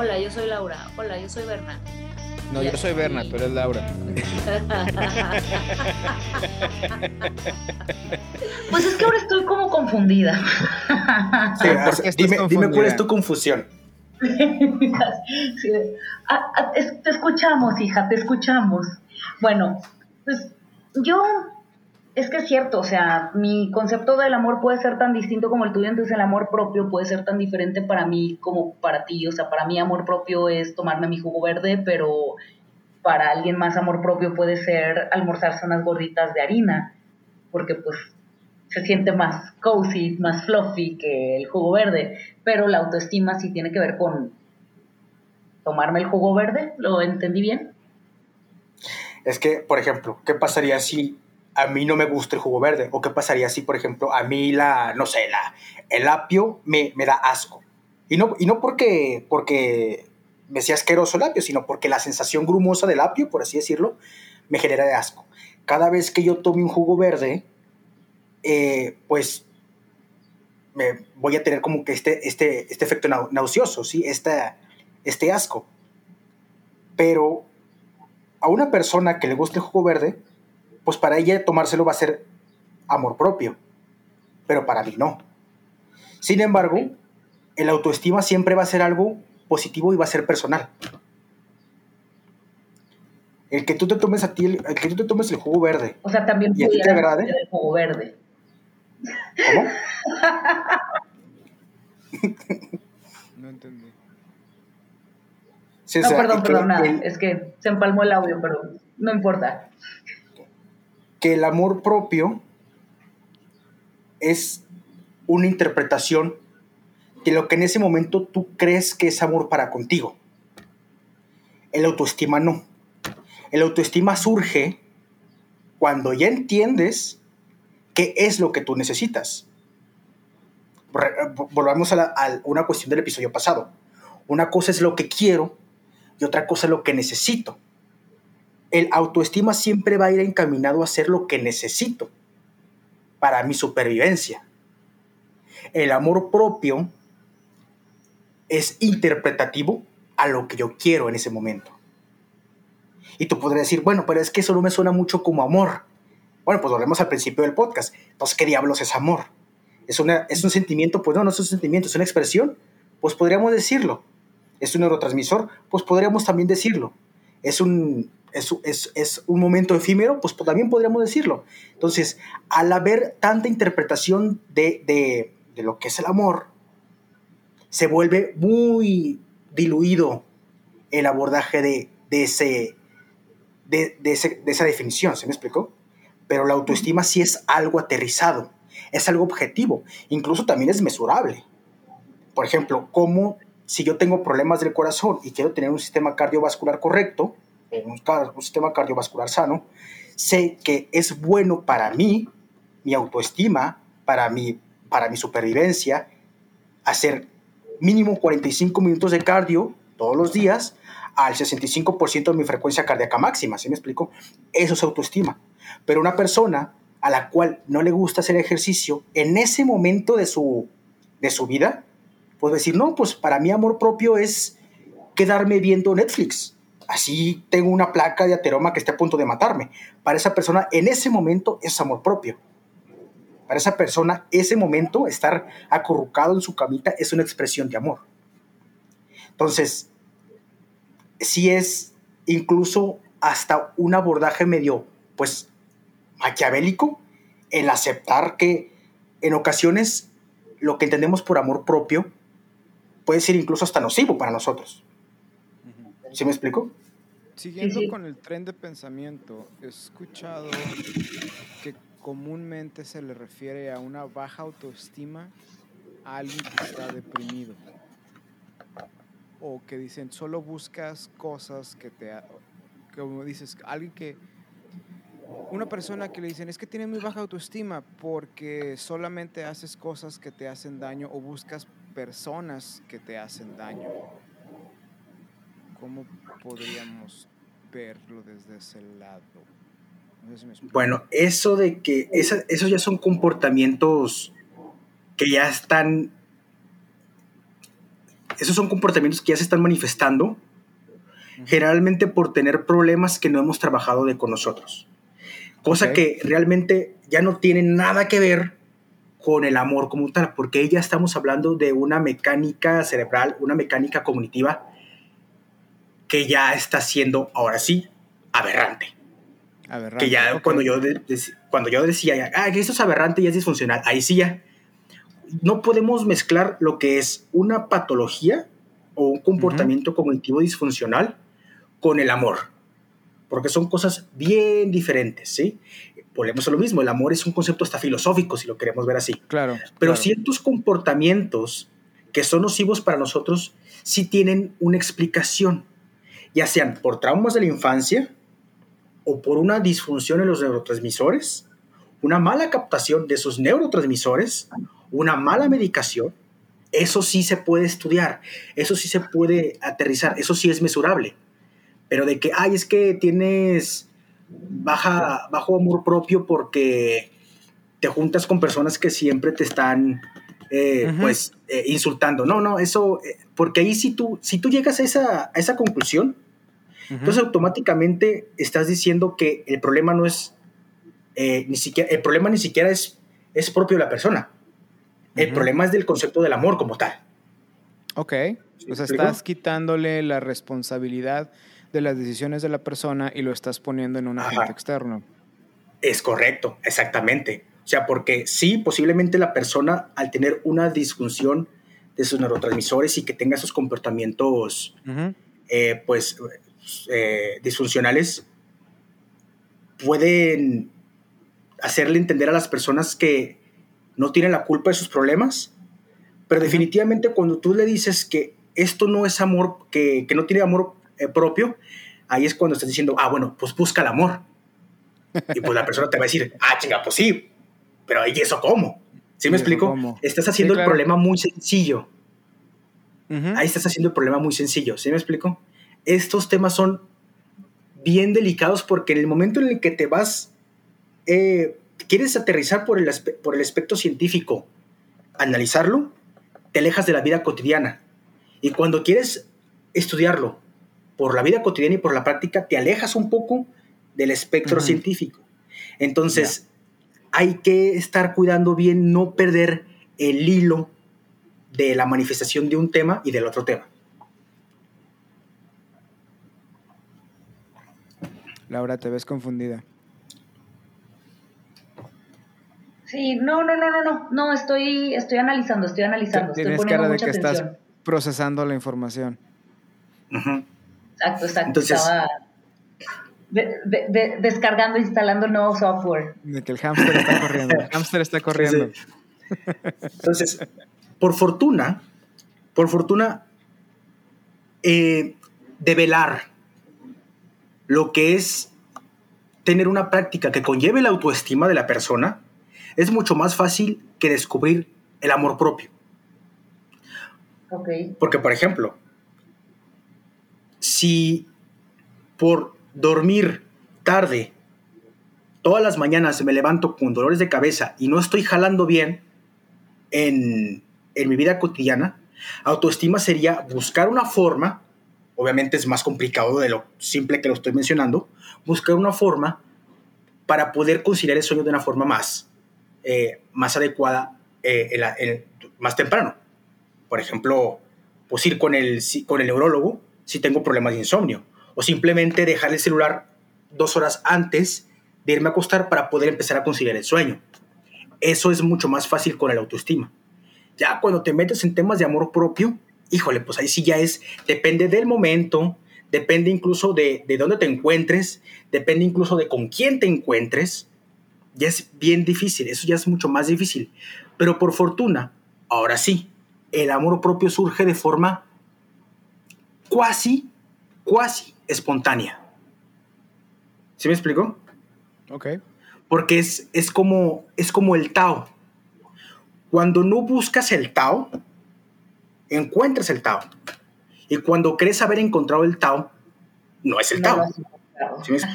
Hola, yo soy Laura. Hola, yo soy Berna. No, yo soy Berna, tú eres Laura. Pues es que ahora estoy como confundida. Sí, sea, dime, dime cuál es tu confusión. Sí, ah, ah, es- te escuchamos, hija, te escuchamos. Bueno, pues yo, es que es cierto, o sea, mi concepto del amor puede ser tan distinto como el tuyo, entonces el amor propio puede ser tan diferente para mí como para ti. O sea, para mí amor propio es tomarme mi jugo verde, pero para alguien más amor propio puede ser almorzarse unas gorditas de harina, porque pues se siente más cozy, más fluffy que el jugo verde, pero la autoestima sí tiene que ver con tomarme el jugo verde, ¿lo entendí bien? Es que, por ejemplo, ¿qué pasaría si a mí no me gusta el jugo verde? ¿O qué pasaría si, por ejemplo, a mí la, no sé, la, el apio me, me da asco? Y no, y no porque, porque me sea asqueroso el apio, sino porque la sensación grumosa del apio, por así decirlo, me genera de asco. Cada vez que yo tome un jugo verde, eh, pues me voy a tener como que este, este, este efecto nau- nauseoso, ¿sí? Esta- este asco. Pero a una persona que le guste el jugo verde, pues para ella tomárselo va a ser amor propio, pero para mí no. Sin embargo, el autoestima siempre va a ser algo positivo y va a ser personal. El que tú te tomes a ti, el, el que tú te tomes el jugo verde, O sea, también ¿Y a ti te agrade? el jugo verde. ¿cómo? No entendí. Sí, o No, sea, perdón, que- perdón, nada, el- es que se empalmó el audio, pero no importa. Que el amor propio es una interpretación de lo que en ese momento tú crees que es amor para contigo. El autoestima no. El autoestima surge cuando ya entiendes qué es lo que tú necesitas. Volvamos a, a una cuestión del episodio pasado. Una cosa es lo que quiero y otra cosa es lo que necesito el autoestima siempre va a ir encaminado a hacer lo que necesito para mi supervivencia. El amor propio es interpretativo a lo que yo quiero en ese momento. Y tú podrías decir, bueno, pero es que eso no me suena mucho como amor. Bueno, pues volvemos al principio del podcast. Entonces, ¿qué diablos es amor? ¿Es, una, ¿Es un sentimiento? Pues no, no es un sentimiento, es una expresión. Pues podríamos decirlo. ¿Es un neurotransmisor? Pues podríamos también decirlo. ¿Es un, es, es- es un momento efímero? Pues también podríamos decirlo. Entonces, al haber tanta interpretación de, de- de lo que es el amor, se vuelve muy diluido el abordaje de, de ese, de, de esa definición, ¿se me explicó? Pero la autoestima sí es algo aterrizado, es algo objetivo, incluso también es mesurable. Por ejemplo, como si yo tengo problemas del corazón y quiero tener un sistema cardiovascular correcto, o un, sistema cardiovascular sano, sé que es bueno para mí, mi autoestima, para mi, para mi supervivencia, hacer mínimo 45 minutos de cardio todos los días al 65% de mi frecuencia cardíaca máxima, ¿sí me explico? Eso es autoestima. Pero una persona a la cual no le gusta hacer ejercicio en ese momento de su, de su vida, puede decir, no, pues para mí amor propio es quedarme viendo Netflix. Así tengo una placa de ateroma que esté a punto de matarme. Para esa persona, en ese momento es amor propio. Para esa persona, ese momento, estar acurrucado en su camita, es una expresión de amor. Entonces, sí es incluso hasta un abordaje medio, pues, maquiavélico, el aceptar que en ocasiones lo que entendemos por amor propio puede ser incluso hasta nocivo para nosotros. ¿Sí me explico? Siguiendo sí. con el tren de pensamiento, he escuchado que comúnmente se le refiere a una baja autoestima a alguien que está deprimido. O que dicen, solo buscas cosas que te... Como dices, alguien que... Una persona que le dicen, es que tienes muy baja autoestima porque solamente haces cosas que te hacen daño o buscas personas que te hacen daño. ¿Cómo podríamos verlo desde ese lado? No sé si me explico. Bueno, eso de que esa- esos ya son comportamientos que ya están esos son comportamientos que ya se están manifestando, generalmente por tener problemas que no hemos trabajado de con nosotros. Cosa que realmente ya no tiene nada que ver con el amor como tal, porque ya estamos hablando de una mecánica cerebral, una mecánica cognitiva que ya está siendo, ahora sí, aberrante. Aberrante. Que ya ok. cuando, yo de- cuando yo decía, ah, que esto es aberrante y es disfuncional, ahí sí ya. No podemos mezclar lo que es una patología o un comportamiento cognitivo disfuncional con el amor, porque son cosas bien diferentes, ¿sí? Volvemos a lo mismo, el amor es un concepto hasta filosófico, si lo queremos ver así. Claro. Pero claro. ciertos comportamientos que son nocivos para nosotros sí tienen una explicación, ya sean por traumas de la infancia o por una disfunción en los neurotransmisores, una mala captación de esos neurotransmisores, una mala medicación. Eso sí se puede estudiar, eso sí se puede aterrizar, eso sí es mesurable. Pero de que, ay, es que tienes baja, bajo amor propio porque te juntas con personas que siempre te están eh, Ujú. pues eh, insultando. No, no, eso, eh, porque ahí si tú, si tú llegas a esa, a esa conclusión, Ujú. entonces automáticamente estás diciendo que el problema no es, eh, ni siquiera, el problema ni siquiera es, es propio de la persona. El Ujú. problema es del concepto del amor como tal. Ok. ¿Sí O sea, explico? estás quitándole la responsabilidad de las decisiones de la persona y lo estás poniendo en un agente externo. Es correcto, exactamente. O sea, porque sí, posiblemente la persona al tener una disfunción de sus neurotransmisores y que tenga esos comportamientos, Ujú. eh, pues, eh, disfuncionales, pueden hacerle entender a las personas que no tienen la culpa de sus problemas, pero definitivamente cuando tú le dices que esto no es amor, que, que no tiene amor eh, propio, ahí es cuando estás diciendo, ah, bueno, pues busca el amor. Y pues la persona te va a decir, ah, chinga, pues sí, pero ¿y eso cómo? ¿Sí ¿Y me explico? cómo? Estás haciendo Sí, el problema muy sencillo. Ujú. Ahí estás haciendo el problema muy sencillo. ¿Sí me explico? Estos temas son bien delicados porque en el momento en el que te vas, eh, quieres aterrizar por el, por el aspecto científico, analizarlo, te alejas de la vida cotidiana. Y cuando quieres estudiarlo por la vida cotidiana y por la práctica, te alejas un poco del espectro científico. Entonces, hay que estar cuidando bien, no perder el hilo de la manifestación de un tema y del otro tema. Laura, te ves confundida. Sí, no, no, no, no, no, no, estoy, estoy analizando, estoy analizando, Tienes cara de mucha que atención. estás procesando la información. Exacto, exacto. Entonces- Estaba de- de- de- descargando, instalando nuevo software. De que el hámster está corriendo. El hámster está corriendo. Sí. Entonces, por fortuna, por fortuna, eh, develar lo que es tener una práctica que conlleve la autoestima de la persona es mucho más fácil que descubrir el amor propio. Ok. Porque, por ejemplo, si por dormir tarde todas las mañanas me levanto con dolores de cabeza y no estoy jalando bien en, en mi vida cotidiana, autoestima sería buscar una forma, obviamente es más complicado de lo simple que lo estoy mencionando, buscar una forma para poder conciliar el sueño de una forma más, eh, más adecuada, eh, más temprano. Por ejemplo, pues ir con el, con el neurólogo si tengo problemas de insomnio. O simplemente dejar el celular dos horas antes de irme a acostar para poder empezar a conciliar el sueño. Eso es mucho más fácil con el autoestima. Ya cuando te metes en temas de amor propio, híjole, pues ahí sí ya es, depende del momento, depende incluso de, de dónde te encuentres, depende incluso de con quién te encuentres. Ya es bien difícil, eso ya es mucho más difícil. Pero por fortuna, ahora sí, el amor propio surge de forma cuasi, cuasi espontánea. ¿Sí me explico? Ok. Porque es, es, como, es como el Tao. Cuando no buscas el Tao, encuentras el Tao. Y cuando crees haber encontrado el Tao, no es el No lo Tao. ¿Sí me, sí,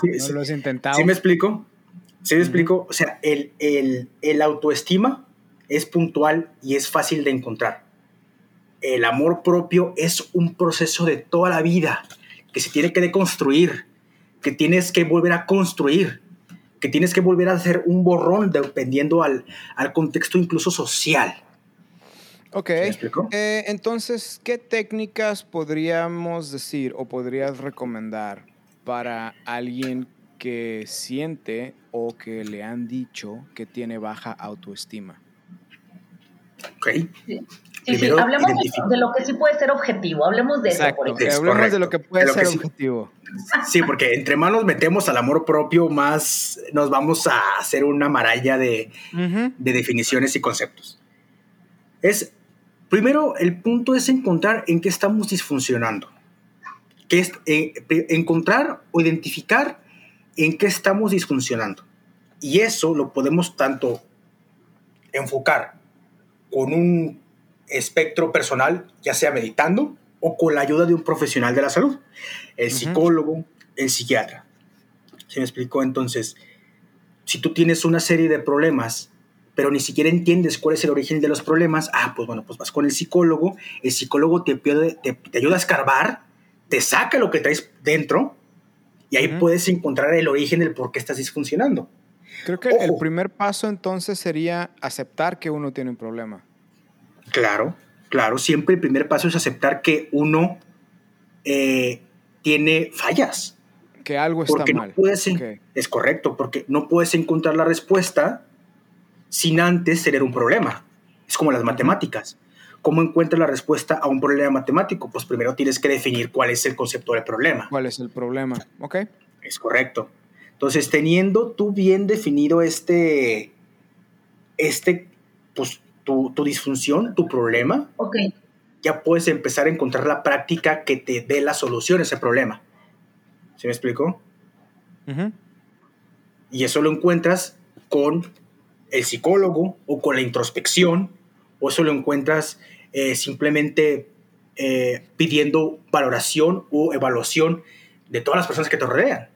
sí, No sí. lo has intentado. ¿Sí me explico? ¿Sí me explico? O sea, el, el, el autoestima es puntual y es fácil de encontrar. El amor propio es un proceso de toda la vida que se tiene que deconstruir, que tienes que volver a construir, que tienes que volver a hacer un borrón dependiendo al, al contexto incluso social. Ok. ¿Sí me explico? Eh, entonces, ¿qué técnicas podríamos decir o podrías recomendar para alguien que siente o que le han dicho que tiene baja autoestima? ¿Ok? Sí, sí, hablemos de, identifica- de lo que sí puede ser objetivo, hablemos de eso. Exacto. Por Es hablemos de lo que puede lo ser que sí- objetivo. Sí, porque entre más nos metemos al amor propio, más nos vamos a hacer una maralla de, definiciones y conceptos. Es, primero, el punto es encontrar en qué estamos disfuncionando. Que es, eh, encontrar o identificar en qué estamos disfuncionando. Y eso lo podemos tanto enfocar con un espectro personal, ya sea meditando o con la ayuda de un profesional de la salud, el psicólogo, el psiquiatra. ¿Se me explicó? Entonces, si tú tienes una serie de problemas, pero ni siquiera entiendes cuál es el origen de los problemas, ah, pues bueno, pues vas con el psicólogo, el psicólogo te, pide- te, te ayuda a escarbar, te saca lo que traes dentro y ahí puedes encontrar el origen del por qué estás disfuncionando. Creo que el primer paso entonces sería aceptar que uno tiene un problema. Claro, claro, siempre el primer paso es aceptar que uno eh, tiene fallas. Que algo está Porque no mal. puedes, en- Ok. es correcto, porque no puedes encontrar la respuesta sin antes tener un problema. Es como las matemáticas. ¿Cómo encuentras la respuesta a un problema matemático? Pues primero tienes que definir cuál es el concepto del problema. ¿Cuál es el problema? Ok. Es correcto. Entonces, teniendo tú bien definido este, este, pues, tu, tu disfunción, tu problema, ya puedes empezar a encontrar la práctica que te dé la solución a ese problema. ¿Se me explicó? Y eso lo encuentras con el psicólogo o con la introspección, o eso lo encuentras eh, simplemente eh, pidiendo valoración o evaluación de todas las personas que te rodean.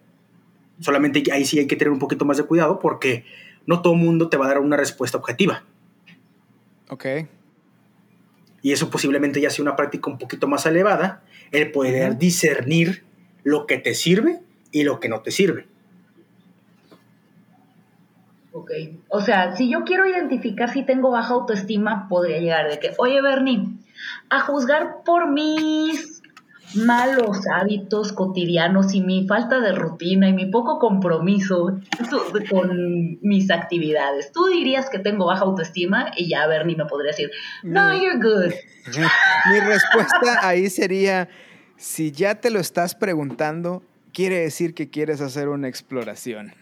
Solamente que ahí sí hay que tener un poquito más de cuidado porque no todo el mundo te va a dar una respuesta objetiva. Ok. Y eso posiblemente ya sea una práctica un poquito más elevada, el poder discernir lo que te sirve y lo que no te sirve. ok. O sea, si yo quiero identificar si tengo baja autoestima, podría llegar de que, oye Bernie, a juzgar por mis malos hábitos cotidianos y mi falta de rutina y mi poco compromiso con mis actividades, tú dirías que tengo baja autoestima y ya Bernie me podría decir, no, Mm. you're good. Mi respuesta ahí sería, si ya te lo estás preguntando, quiere decir que quieres hacer una exploración.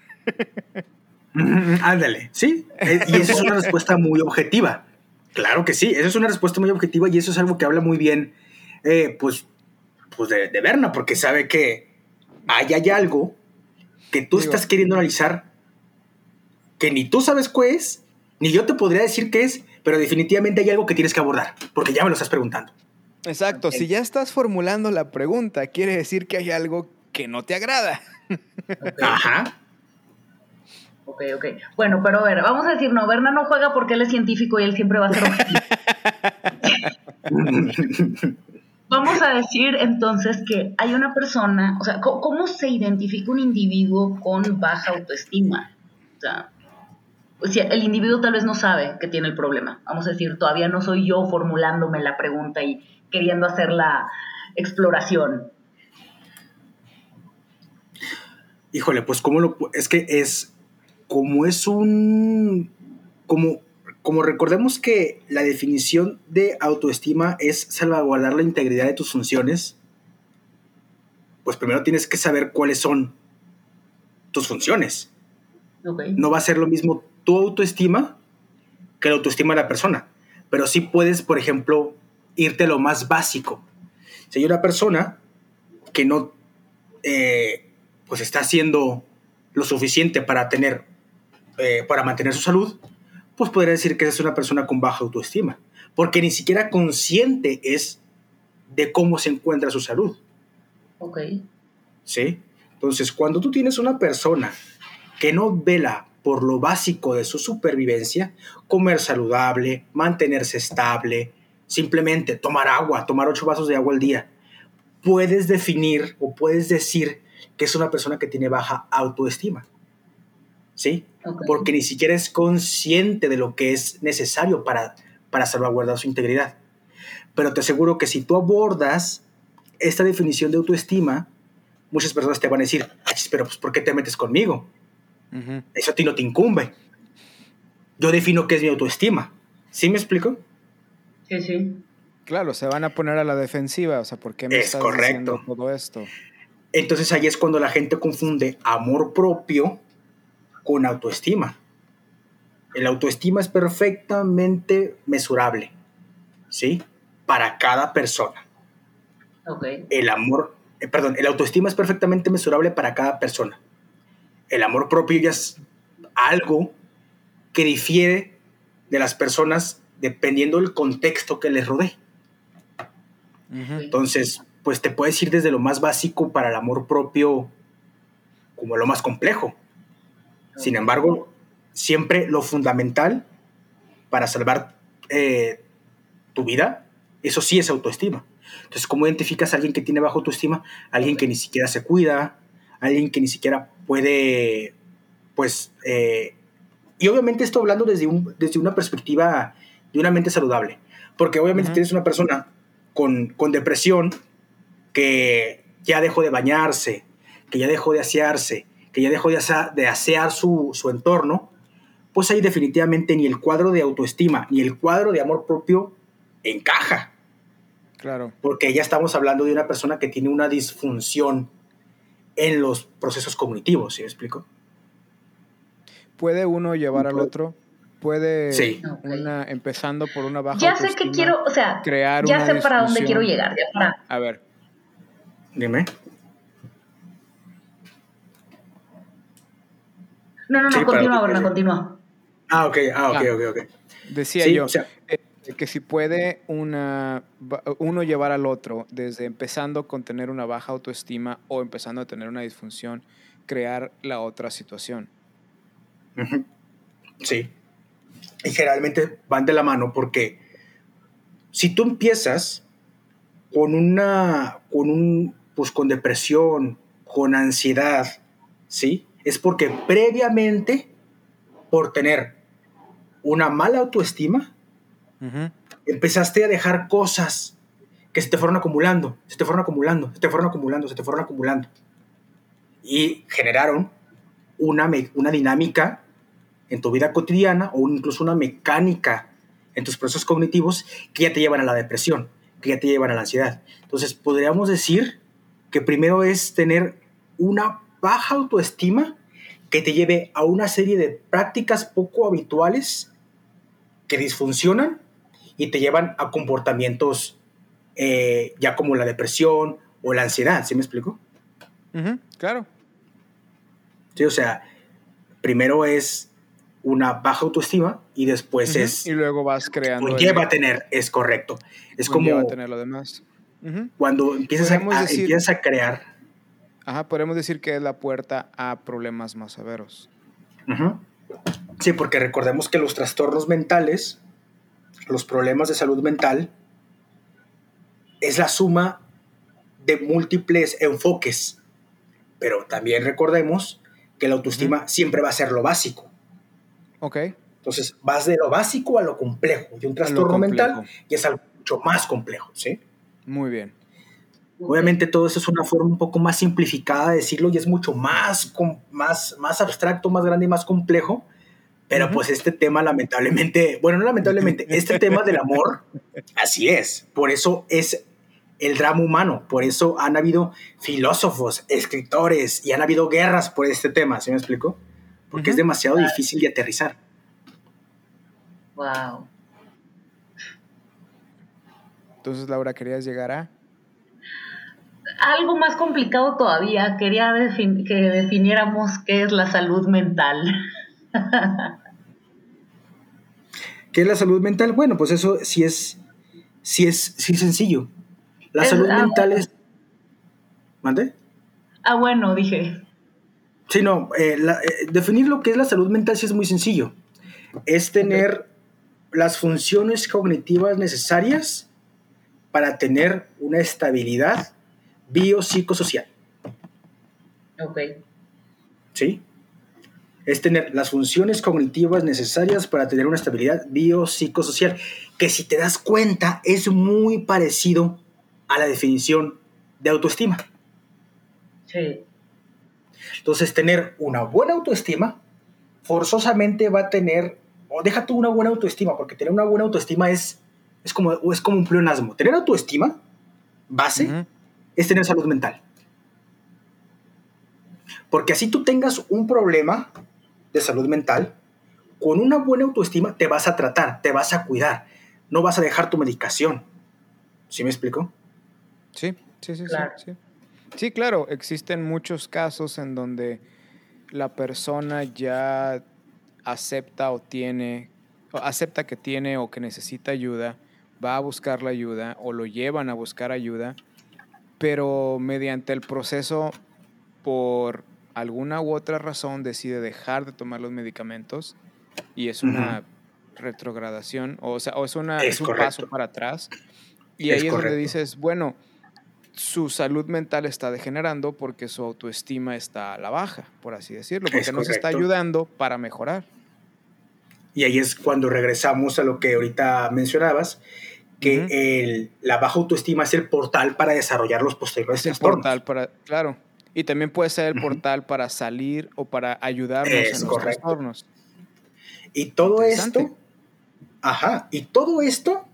Mm, Ándale, sí. Eh, Y esa es una respuesta muy objetiva. Claro que sí, esa es una respuesta muy objetiva y eso es algo que habla muy bien, eh, pues, pues de, de Berna, porque sabe que ahí hay algo que tú Digo- estás queriendo analizar que ni tú sabes qué es, ni yo te podría decir qué es, pero definitivamente hay algo que tienes que abordar, porque ya me lo estás preguntando. Exacto, si ya estás formulando la pregunta, quiere decir que hay algo que no te agrada. Ajá. Ok, ok. Bueno, pero a ver, vamos a decir, no, Berna no juega porque él es científico y él siempre va a ser objetivo. Vamos a decir entonces que hay una persona, o sea, ¿cómo, se identifica un individuo con baja autoestima? O sea, pues, el individuo tal vez no sabe que tiene el problema. Vamos a decir, todavía no soy yo formulándome la pregunta y queriendo hacer la exploración. Híjole, pues cómo lo es que es como es un como como recordemos que la definición de autoestima es salvaguardar la integridad de tus funciones, pues primero tienes que saber cuáles son tus funciones. No va a ser lo mismo tu autoestima que la autoestima de la persona, pero sí puedes, por ejemplo, irte a lo más básico. Si hay una persona que no eh, pues está haciendo lo suficiente para tener eh, para mantener su salud, pues podría decir que es una persona con baja autoestima, porque ni siquiera consciente es de cómo se encuentra su salud. Ok. ¿sí? Entonces, cuando tú tienes una persona que no vela por lo básico de su supervivencia, comer saludable, mantenerse estable, simplemente tomar agua, tomar ocho vasos de agua al día, puedes definir o puedes decir que es una persona que tiene baja autoestima. ¿Sí? Ok. Porque ni siquiera es consciente de lo que es necesario para, para salvaguardar su integridad. Pero te aseguro que si tú abordas esta definición de autoestima, muchas personas te van a decir, "Ay, pero pues, ¿por qué te metes conmigo? Ujú. Eso a ti no te incumbe. Yo defino qué es mi autoestima. ¿Sí me explico? Sí, sí. Claro, se van a poner a la defensiva. O sea, ¿por qué me Es estás correcto. diciendo todo esto? Entonces ahí es cuando la gente confunde amor propio con autoestima. El autoestima es perfectamente mesurable, ¿sí? Para cada persona. El amor, eh, perdón, el autoestima es perfectamente mesurable para cada persona. El amor propio ya es algo que difiere de las personas dependiendo del contexto que les rodee. Entonces, pues te puedes ir desde lo más básico para el amor propio como lo más complejo. Sin embargo, siempre lo fundamental para salvar eh, tu vida, eso sí es autoestima. Entonces, ¿cómo identificas a alguien que tiene baja autoestima? Alguien que ni siquiera se cuida, alguien que ni siquiera puede, pues, eh, y obviamente esto hablando desde, un, desde una perspectiva de una mente saludable, porque obviamente tienes una persona con, con depresión que ya dejó de bañarse, que ya dejó de asearse, que ya dejó de, asa- de asear su, su entorno, pues ahí definitivamente ni el cuadro de autoestima ni el cuadro de amor propio encaja, Claro. porque ya estamos hablando de una persona que tiene una disfunción en los procesos cognitivos, ¿sí me explico? ¿Puede uno llevar al otro? ¿Puede Sí. Una, empezando por una baja Ya sé que quiero, o sea, crear ya sé para dónde quiero llegar, ya para... A ver, Dime. No, no, no, Sí, continúa, Borna, continúa. Ah, ok, ah, ok, Ah. ok, ok. decía Sí, yo o sea, eh, que si puede una, uno llevar al otro, desde empezando con tener una baja autoestima o empezando a tener una disfunción, crear la otra situación. Sí. Y generalmente van de la mano porque si tú empiezas con una, con un, pues con depresión, con ansiedad, ¿sí? Es porque previamente, por tener una mala autoestima, Ujú. empezaste a dejar cosas que se te fueron acumulando, se te fueron acumulando, se te fueron acumulando, se te fueron acumulando. Y generaron una, una dinámica en tu vida cotidiana o incluso una mecánica en tus procesos cognitivos que ya te llevan a la depresión, que ya te llevan a la ansiedad. Entonces, podríamos decir que primero es tener una baja autoestima que te lleve a una serie de prácticas poco habituales que disfuncionan y te llevan a comportamientos eh, ya como la depresión o la ansiedad, ¿sí me explico? Claro. Sí, o sea, primero es una baja autoestima y después es Y luego vas creando... el- conlleva a tener, es correcto. Es conlleva como tener lo demás. Cuando empiezas a, a- decir- empiezas a crear. Ajá, podemos decir que es la puerta a problemas más severos. Sí, porque recordemos que los trastornos mentales, los problemas de salud mental, es la suma de múltiples enfoques. Pero también recordemos que la autoestima siempre va a ser lo básico. Ok. Entonces, vas de lo básico a lo complejo. Y un trastorno mental ya es algo mucho más complejo, ¿sí? Muy bien. Obviamente todo eso es una forma un poco más simplificada de decirlo y es mucho más, más, más abstracto, más grande y más complejo. Pero pues este tema lamentablemente, bueno, no lamentablemente, este tema del amor, así es. Por eso es el drama humano. Por eso han habido filósofos, escritores y han habido guerras por este tema, ¿sí me explico? Porque es demasiado difícil de aterrizar. Wow. Entonces, Laura, ¿querías llegar a...? Algo más complicado todavía, quería defin- que definiéramos qué es la salud mental. ¿Qué es la salud mental? Bueno, pues eso sí es, sí es, sí es sencillo. La Es- salud ah, mental es... ¿Mande? Ah, bueno, dije. Sí, no, eh, la- eh, definir lo que es la salud mental sí es muy sencillo. Es tener las funciones cognitivas necesarias para tener una estabilidad biopsicosocial. Ok. ¿Sí? Es tener las funciones cognitivas necesarias para tener una estabilidad biopsicosocial, que si te das cuenta es muy parecido a la definición de autoestima. Sí. Entonces, tener una buena autoestima forzosamente va a tener, o deja tú una buena autoestima, porque tener una buena autoestima es, es, como, es como un pleonasmo. Tener autoestima, base. Es tener salud mental. Porque así tú tengas un problema de salud mental, con una buena autoestima te vas a tratar, te vas a cuidar, no vas a dejar tu medicación. ¿Sí me explico? Sí, sí, sí, Claro. sí, sí. Sí, claro, existen muchos casos en donde la persona ya acepta o tiene, o acepta que tiene o que necesita ayuda, va a buscar la ayuda o lo llevan a buscar ayuda, pero mediante el proceso, por alguna u otra razón, decide dejar de tomar los medicamentos y es una retrogradación, o sea, o es, una, Es es un correcto. paso para atrás. Y Es ahí es donde correcto. dices, bueno, su salud mental está degenerando porque su autoestima está a la baja, por así decirlo, porque no se está ayudando para mejorar. Y ahí es cuando regresamos a lo que ahorita mencionabas, que el- la baja autoestima es el portal para desarrollar los posteriores Es el trastornos. portal para, claro. Y también puede ser el portal para salir o para ayudarnos Es en los correcto. trastornos. Y todo esto, ajá, y todo esto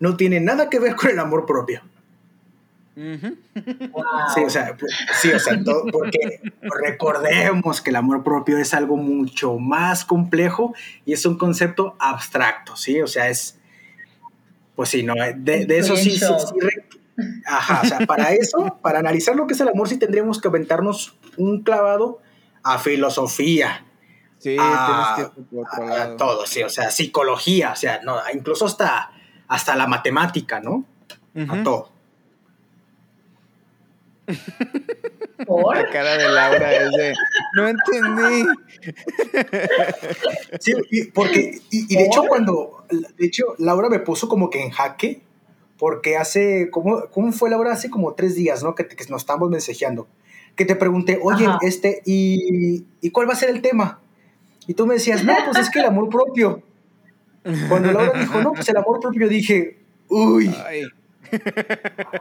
no tiene nada que ver con el amor propio. Wow. Sí, o sea, sí, o sea, todo- porque recordemos que el amor propio es algo mucho más complejo y es un concepto abstracto, ¿sí? O sea, es, pues sí, no, de, de eso sí, sí, sí ajá, o sea, para eso, para analizar lo que es el amor, sí tendríamos que aventarnos un clavado a filosofía, Sí, a, tienes que todo, sí, o sea, psicología, o sea, no, incluso hasta, hasta la matemática, ¿no? A todo. ¿Por? La cara de Laura es de, no entendí. Sí, y- porque, y, y de hecho cuando, de hecho, Laura me puso como que en jaque, porque hace, ¿cómo, cómo fue Laura? Hace como tres días, ¿no? Que, que nos estamos mensajeando. Que te pregunté, oye, Ajá. este, ¿y, ¿y cuál va a ser el tema? Y tú me decías, no, pues es que el amor propio. Cuando Laura dijo, no, pues el amor propio, dije, uy, Ay,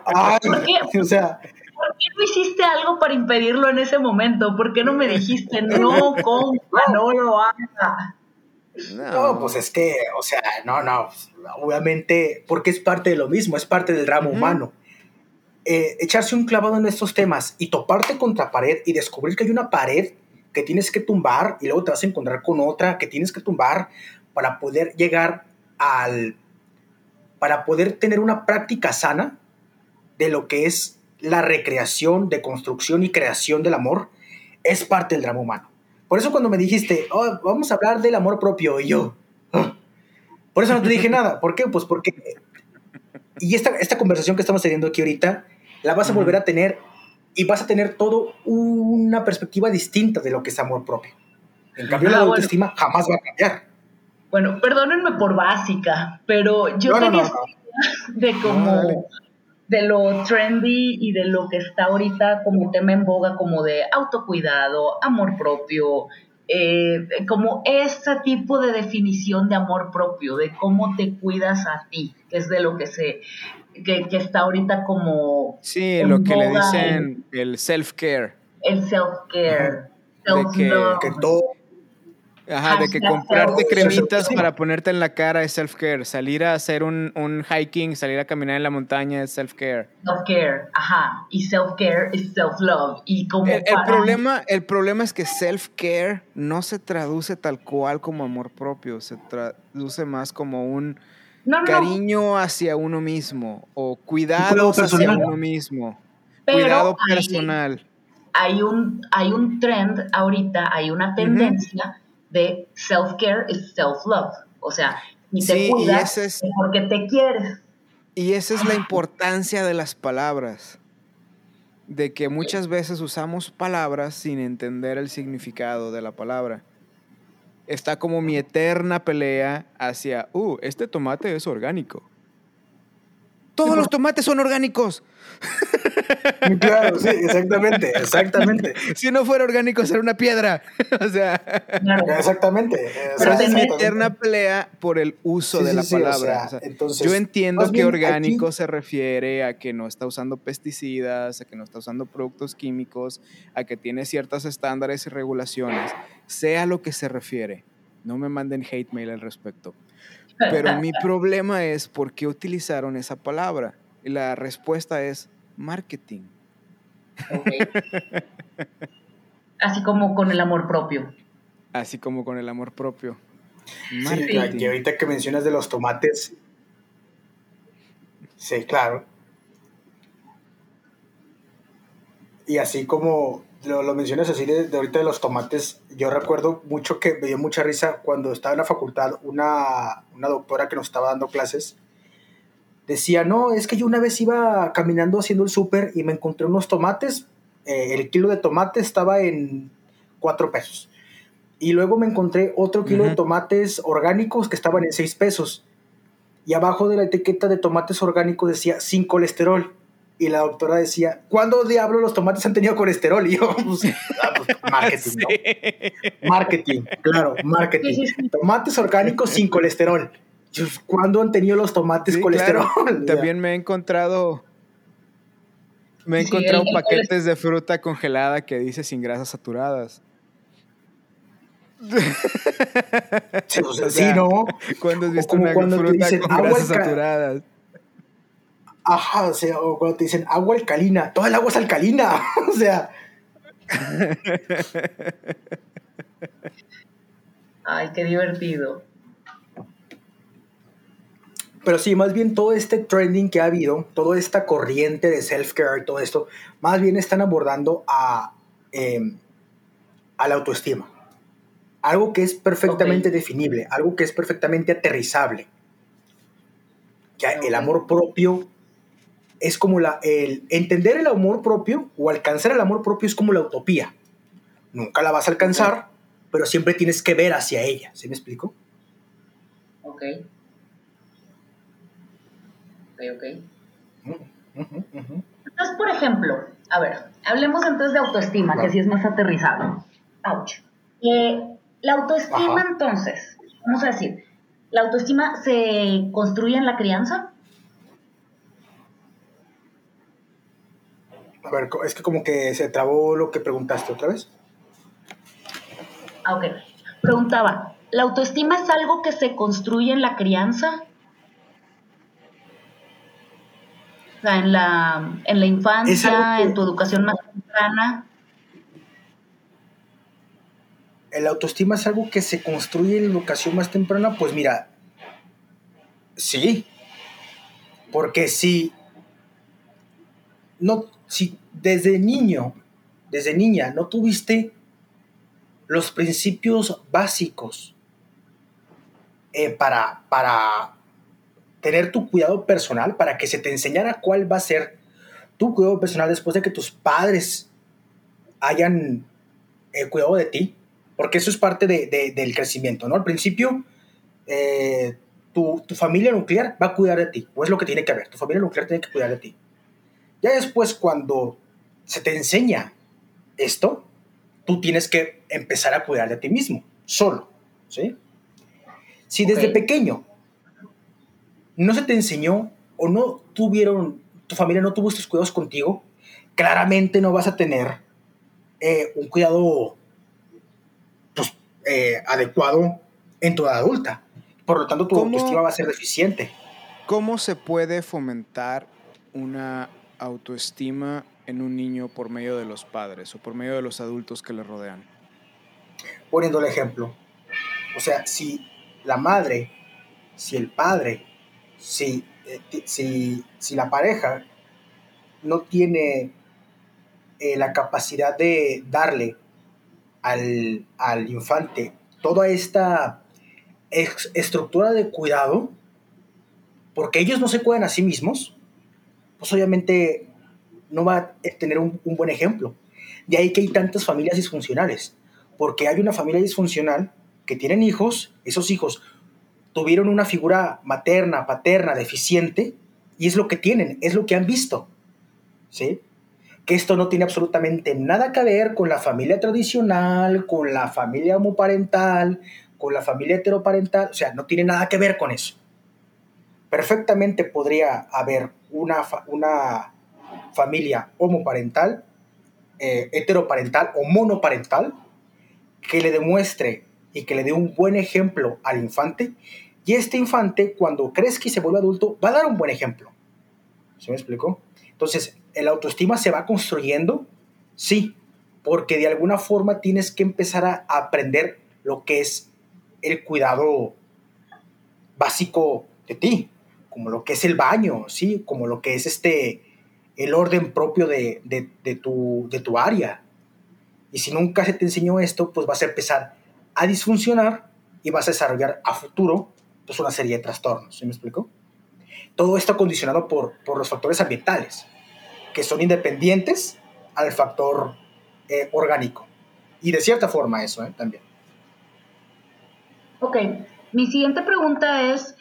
ay, ¿Por qué? o sea, ¿Por qué no hiciste algo para impedirlo en ese momento? ¿Por qué no me dijiste, no, compa, no lo haga? No, pues es que, o sea, no, no, obviamente, porque es parte de lo mismo, es parte del drama humano. Eh, echarse un clavado en estos temas y toparte contra pared y descubrir que hay una pared que tienes que tumbar y luego te vas a encontrar con otra que tienes que tumbar para poder llegar al, para poder tener una práctica sana de lo que es la recreación, de construcción y creación del amor, es parte del drama humano. Por eso cuando me dijiste, "Oh, vamos a hablar del amor propio, y yo, "Ah". por eso no te dije nada. ¿Por qué? Pues porque, y esta, esta conversación que estamos teniendo aquí ahorita, la vas a volver a tener y vas a tener todo una perspectiva distinta de lo que es amor propio. En cambio, la Ah, bueno. autoestima jamás va a cambiar. Bueno, perdónenme por básica, pero yo No, tenía no, no. de como. De lo trendy y de lo que está ahorita como tema en boga, como de autocuidado, amor propio, eh, como ese tipo de definición de amor propio, de cómo te cuidas a ti, que es de lo que se que, que está ahorita como sí, en lo que le dicen el self-care. el self-care, De que-. Que todo, Ajá, de que comprarte cremitas para ponerte en la cara es self-care. Salir a hacer un, un hiking, salir a caminar en la montaña es self-care. Self-care, ajá, y self-care es self-love. Y como El, el para- problema, el problema es que self-care no se traduce tal cual como amor propio, se traduce más como un no, no, cariño hacia uno mismo o cuidado hacia uno mismo. Pero Cuidado personal. hay un, hay un trend ahorita, hay una tendencia de self-care es self-love. O sea, si te Sí, y cuidas es- es porque te quieres. Y esa es la importancia de las palabras. De que muchas veces usamos palabras sin entender el significado de la palabra. Está como mi eterna pelea hacia, uh, este tomate es orgánico. Todos los tomates son orgánicos. Claro, sí, exactamente, exactamente. Si no fuera orgánico, sería una piedra. o sea. Exactamente. Pero es una eterna pelea por el uso Sí, de sí, la o palabra. sea, O sea, entonces, yo entiendo que orgánico aquí- se refiere a que no está usando pesticidas, a que no está usando productos químicos, a que tiene ciertos estándares y regulaciones. Sea lo que se refiere. No me manden hate mail al respecto. Pero mi problema es por qué utilizaron esa palabra. Y la respuesta es marketing. Ok. Así como con el amor propio. Así como con el amor propio. Sí, Marketing. y ahorita que mencionas de los tomates. Sí, claro. Y así como lo, lo mencionas así de, de ahorita de los tomates, yo recuerdo mucho que me dio mucha risa cuando estaba en la facultad una, una doctora que nos estaba dando clases. Decía, no, es que yo una vez iba caminando haciendo el súper y me encontré unos tomates. eh, el kilo de tomate estaba en cuatro pesos. Y luego me encontré otro kilo de tomates orgánicos que estaban en 6 pesos. Y abajo de la etiqueta de tomates orgánicos decía sin colesterol. Y la doctora decía, ¿cuándo diablos los tomates han tenido colesterol? Y yo, pues, ah, pues, marketing, ¿no? Marketing, claro, marketing. Tomates orgánicos sin colesterol. ¿Cuándo han tenido los tomates Sí, colesterol? claro. También me he encontrado. Me he Sí, encontrado paquetes de fruta congelada que dice sin grasas saturadas. Sí, o sea, O sí, sea, ¿no? ¿Cuándo has visto una fruta dicen, con grasas saturadas? Ajá, o sea, o cuando te dicen agua alcalina, toda el agua es alcalina. o sea, Ay, qué divertido. Pero sí, más bien todo este trending que ha habido, toda esta corriente de self-care, todo esto, más bien están abordando a, eh, a la autoestima. Algo que es perfectamente definible, algo que es perfectamente aterrizable. Que el Ok. amor propio es como la... El, entender el amor propio o alcanzar el amor propio es como la utopía. Nunca la vas a alcanzar, pero siempre tienes que ver hacia ella. ¿Sí me explico? Ok. Ok, ok. Entonces, por ejemplo, a ver, hablemos entonces de autoestima, Claro. que sí es más aterrizado. Ouch. Eh, la autoestima, Ajá. entonces, vamos a decir, ¿la autoestima se construye en la crianza? A ver, es que como que se trabó lo que preguntaste otra vez. Ah, ok. Preguntaba, ¿la autoestima es algo que se construye en la crianza? O sea, en la, en la infancia, que- en tu educación más temprana. El autoestima es algo que se construye en la educación más temprana, pues mira, sí. Porque si no, si desde niño, desde niña, no tuviste los principios básicos eh, para, para tener tu cuidado personal, para que se te enseñara cuál va a ser tu cuidado personal después de que tus padres hayan eh, cuidado de ti, porque eso es parte de- de- del crecimiento, ¿no? Al principio, eh, tu, tu familia nuclear va a cuidar de ti, o es lo que tiene que haber, tu familia nuclear tiene que cuidar de ti. Ya después, cuando se te enseña esto, tú tienes que empezar a cuidar de ti mismo, solo, ¿sí? Si desde pequeño no se te enseñó o no tuvieron, tu familia no tuvo estos cuidados contigo, claramente no vas a tener eh, un cuidado pues, eh, adecuado en tu edad adulta. Por lo tanto, tu ¿Cómo? autoestima va a ser deficiente. ¿Cómo se puede fomentar una autoestima en un niño por medio de los padres o por medio de los adultos que le rodean? Poniendo el ejemplo. O sea, si la madre, si el padre, si, eh, si, si la pareja no tiene eh, la capacidad de darle al, al infante toda esta estructura de cuidado, porque ellos no se cuidan a sí mismos, pues obviamente no va a tener un, un buen ejemplo. De ahí que hay tantas familias disfuncionales, porque hay una familia disfuncional que tienen hijos, esos hijos tuvieron una figura materna, paterna, deficiente, y es lo que tienen, es lo que han visto. ¿Sí? Que esto no tiene absolutamente nada que ver con la familia tradicional, con la familia homoparental, con la familia heteroparental, o sea, no tiene nada que ver con eso. Perfectamente podría haber una, una familia homoparental, eh, heteroparental o monoparental que le demuestre y que le dé un buen ejemplo al infante. Y este infante, cuando crezca y se vuelve adulto, va a dar un buen ejemplo. ¿Se me explicó? Entonces, ¿el autoestima se va construyendo? Sí, porque de alguna forma tienes que empezar a aprender lo que es el cuidado básico de ti, como lo que es el baño, ¿sí? Como lo que es este, el orden propio de, tu, de tu área. Y si nunca se te enseñó esto, pues vas a empezar a disfuncionar y vas a desarrollar a futuro pues una serie de trastornos. ¿Sí me explico? Todo esto condicionado por, por los factores ambientales, que son independientes al factor eh, orgánico. Y de cierta forma eso ¿eh? también. Ok, mi siguiente pregunta es,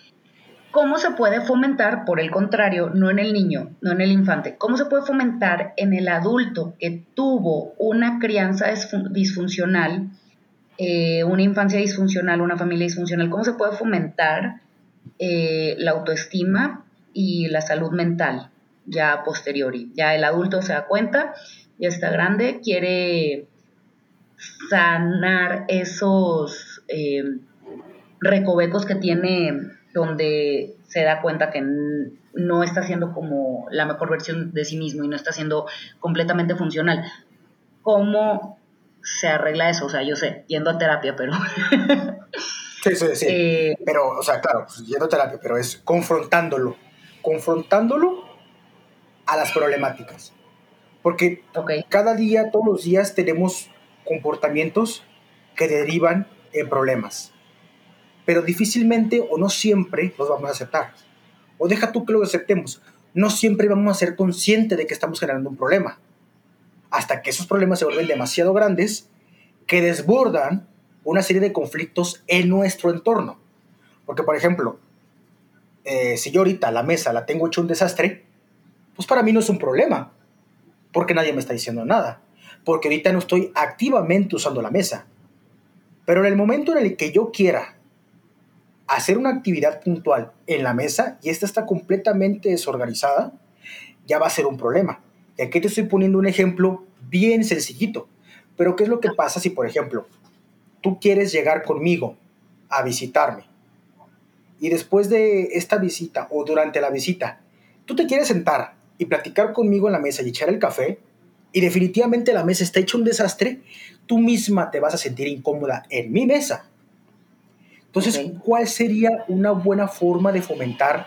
¿cómo se puede fomentar, por el contrario, no en el niño, no en el infante, cómo se puede fomentar en el adulto que tuvo una crianza disfuncional eh, una infancia disfuncional, una familia disfuncional, cómo se puede fomentar eh, la autoestima y la salud mental ya a posteriori. Ya el adulto se da cuenta, ya está grande, quiere sanar esos eh, recovecos que tiene donde se da cuenta que no está siendo como la mejor versión de sí mismo y no está siendo completamente funcional. ¿Cómo se arregla eso. O sea, yo sé, yendo a terapia, pero... sí, sí, sí. Eh, pero, o sea, claro, pues, yendo a terapia, pero es confrontándolo. Confrontándolo a las problemáticas. Porque cada día, todos los días, tenemos comportamientos que derivan en problemas. Pero difícilmente o no siempre los vamos a aceptar. O deja tú que lo aceptemos. No siempre vamos a ser conscientes de que estamos generando un problema hasta que esos problemas se vuelven demasiado grandes que desbordan una serie de conflictos en nuestro entorno. Porque, por ejemplo, eh, si yo ahorita la mesa la tengo hecho un desastre, pues para mí no es un problema, porque nadie me está diciendo nada, porque ahorita no estoy activamente usando la mesa. Pero en el momento en el que yo quiera hacer una actividad puntual en la mesa y esta está completamente desorganizada, ya va a ser un problema. Y aquí te estoy poniendo un ejemplo bien sencillito. Pero ¿qué es lo que pasa si, por ejemplo, tú quieres llegar conmigo a visitarme y después de esta visita o durante la visita, tú te quieres sentar y platicar conmigo en la mesa y echar el café y definitivamente la mesa está hecha un desastre, tú misma te vas a sentir incómoda en mi mesa. Entonces, ¿cuál sería una buena forma de fomentar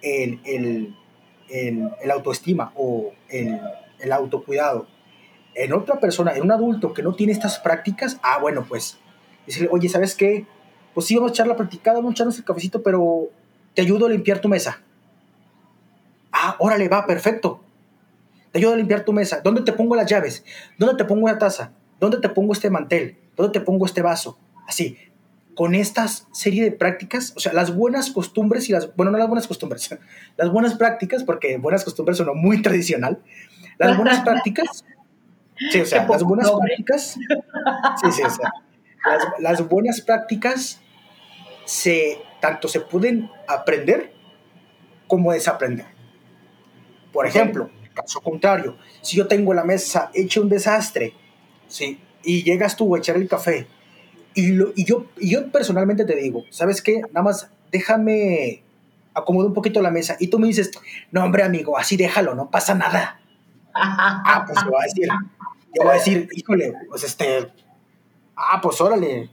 el, el, el, autoestima o el, el, autocuidado en otra persona, en un adulto que no tiene estas prácticas, ah, bueno, pues decirle, oye, ¿sabes qué? Pues sí, vamos a echar la practicada, vamos a echarnos el cafecito, pero te ayudo a limpiar tu mesa. Ah, órale, va, perfecto. Te ayudo a limpiar tu mesa. ¿Dónde te pongo las llaves? ¿Dónde te pongo la taza? ¿Dónde te pongo este mantel? ¿Dónde te pongo este vaso? Así, con esta serie de prácticas, o sea, las buenas costumbres y las, bueno, no las buenas costumbres, las buenas prácticas, porque buenas costumbres son muy tradicional, las buenas prácticas, sí, o sea, las buenas prácticas, sí, sí, o sea, las, buenas prácticas se, tanto se pueden aprender como desaprender. Por ejemplo, caso contrario, si yo tengo la mesa hecha un desastre, sí, y llegas tú a echar el café y, y, yo, y yo personalmente te digo, ¿sabes qué? Nada más déjame acomodar un poquito la mesa. Y tú me dices, no, hombre, amigo, así déjalo, no pasa nada. ah, pues yo voy a decir, yo voy a decir, híjole, pues este, ah, pues órale.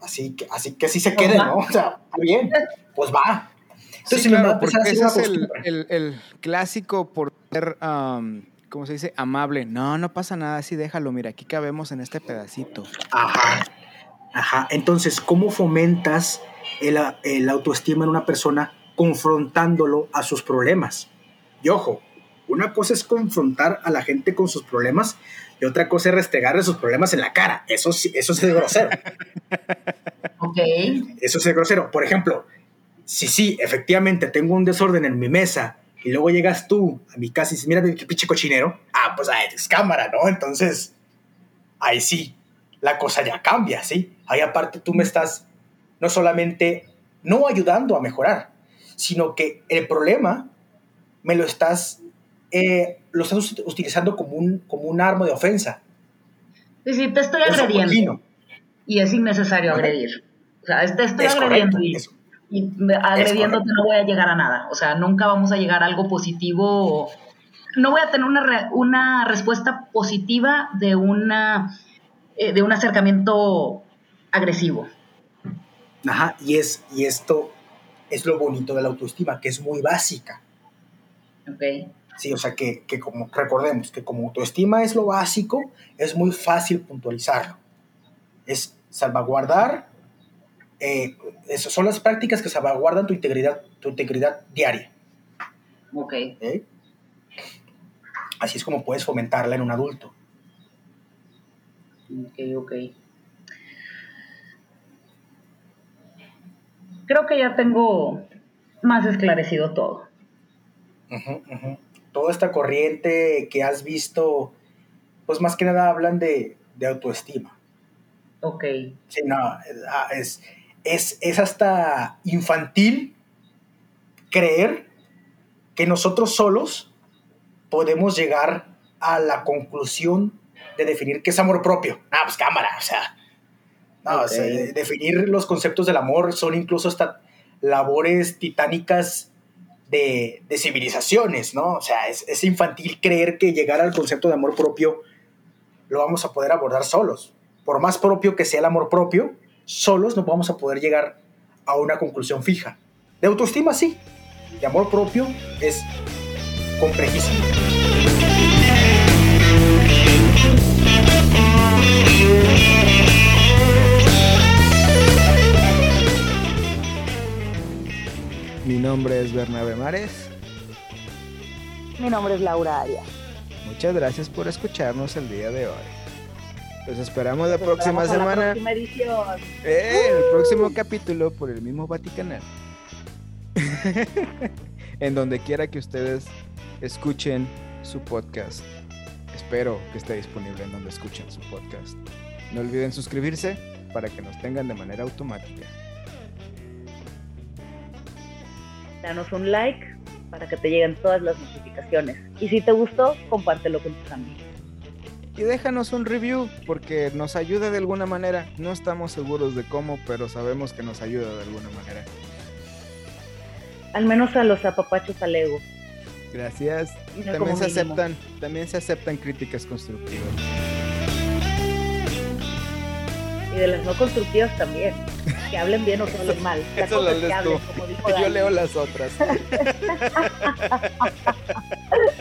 Así que, así que así se quede, ¿no? O sea, está bien, pues va. Entonces, sí, claro, porque ese es el, el, el, clásico por ser ¿cómo se dice? Amable. No, no pasa nada, así déjalo, mira, aquí cabemos en este pedacito. Ajá, ajá. Entonces, ¿cómo fomentas el, autoestima en una persona confrontándolo a sus problemas? Y ojo, una cosa es confrontar a la gente con sus problemas y otra cosa es restregarle sus problemas en la cara. Eso, eso es grosero. ok. Eso es grosero. Por ejemplo, sí, sí, efectivamente tengo un desorden en mi mesa y luego llegas tú a mi casa y dices, mira qué pinche cochinero, ah, pues ahí es cámara, ¿no? Entonces, ahí sí, la cosa ya cambia, ¿sí? Ahí aparte tú me estás no solamente no ayudando a mejorar, sino que el problema me lo estás, eh, lo estás utilizando como un, como un arma de ofensa. Sí, sí, te estoy agrediendo. Y es innecesario agredir. O sea, te estoy agrediendo y, agrediéndote no voy a llegar a nada. O sea, nunca vamos a llegar a algo positivo. no voy a tener una, una respuesta positiva de, una, eh, de un acercamiento agresivo. Ajá, y, es, y esto es lo bonito de la autoestima, que es muy básica. Ok. Sí, o sea, que, como recordemos que como autoestima es lo básico, es muy fácil puntualizarlo. Es salvaguardar, eh, esas son las prácticas que salvaguardan tu integridad, tu integridad diaria. Ok. Así es como puedes fomentarla en un adulto. Ok, ok. creo que ya tengo más esclarecido todo. Toda esta corriente que has visto, pues más que nada hablan de, autoestima. Ok. Sí, no, ah, es, es, es hasta infantil creer que nosotros solos podemos llegar a la conclusión de definir qué es amor propio. Ah, pues cámara, o sea, no, definir los conceptos del amor son incluso hasta labores titánicas de, civilizaciones, ¿no? O sea, es, infantil creer que llegar al concepto de amor propio lo vamos a poder abordar solos. Por más propio que sea el amor propio, solos no vamos a poder llegar a una conclusión fija. De autoestima sí, de amor propio es complejísimo. Mi nombre es Bernabé Mares. Mi nombre es Laura Arias. Muchas gracias por escucharnos el día de hoy. Los esperamos la próxima semana. La próxima edición. Eh, el próximo capítulo por el mismo Vaticanal. en donde quiera que ustedes escuchen su podcast. Espero que esté disponible en donde escuchen su podcast. No olviden suscribirse para que nos tengan de manera automática. danos un like para que te lleguen todas las notificaciones. Y si te gustó, compártelo con tus amigos. Y déjanos un review porque nos ayuda de alguna manera. No estamos seguros de cómo, pero sabemos que nos ayuda de alguna manera. Al menos a los apapachos al ego. Gracias. también se aceptan, también se aceptan críticas constructivas. Y de las no constructivas también que hablen bien o que hablen mal. Eso lo lees tú. Yo leo las otras.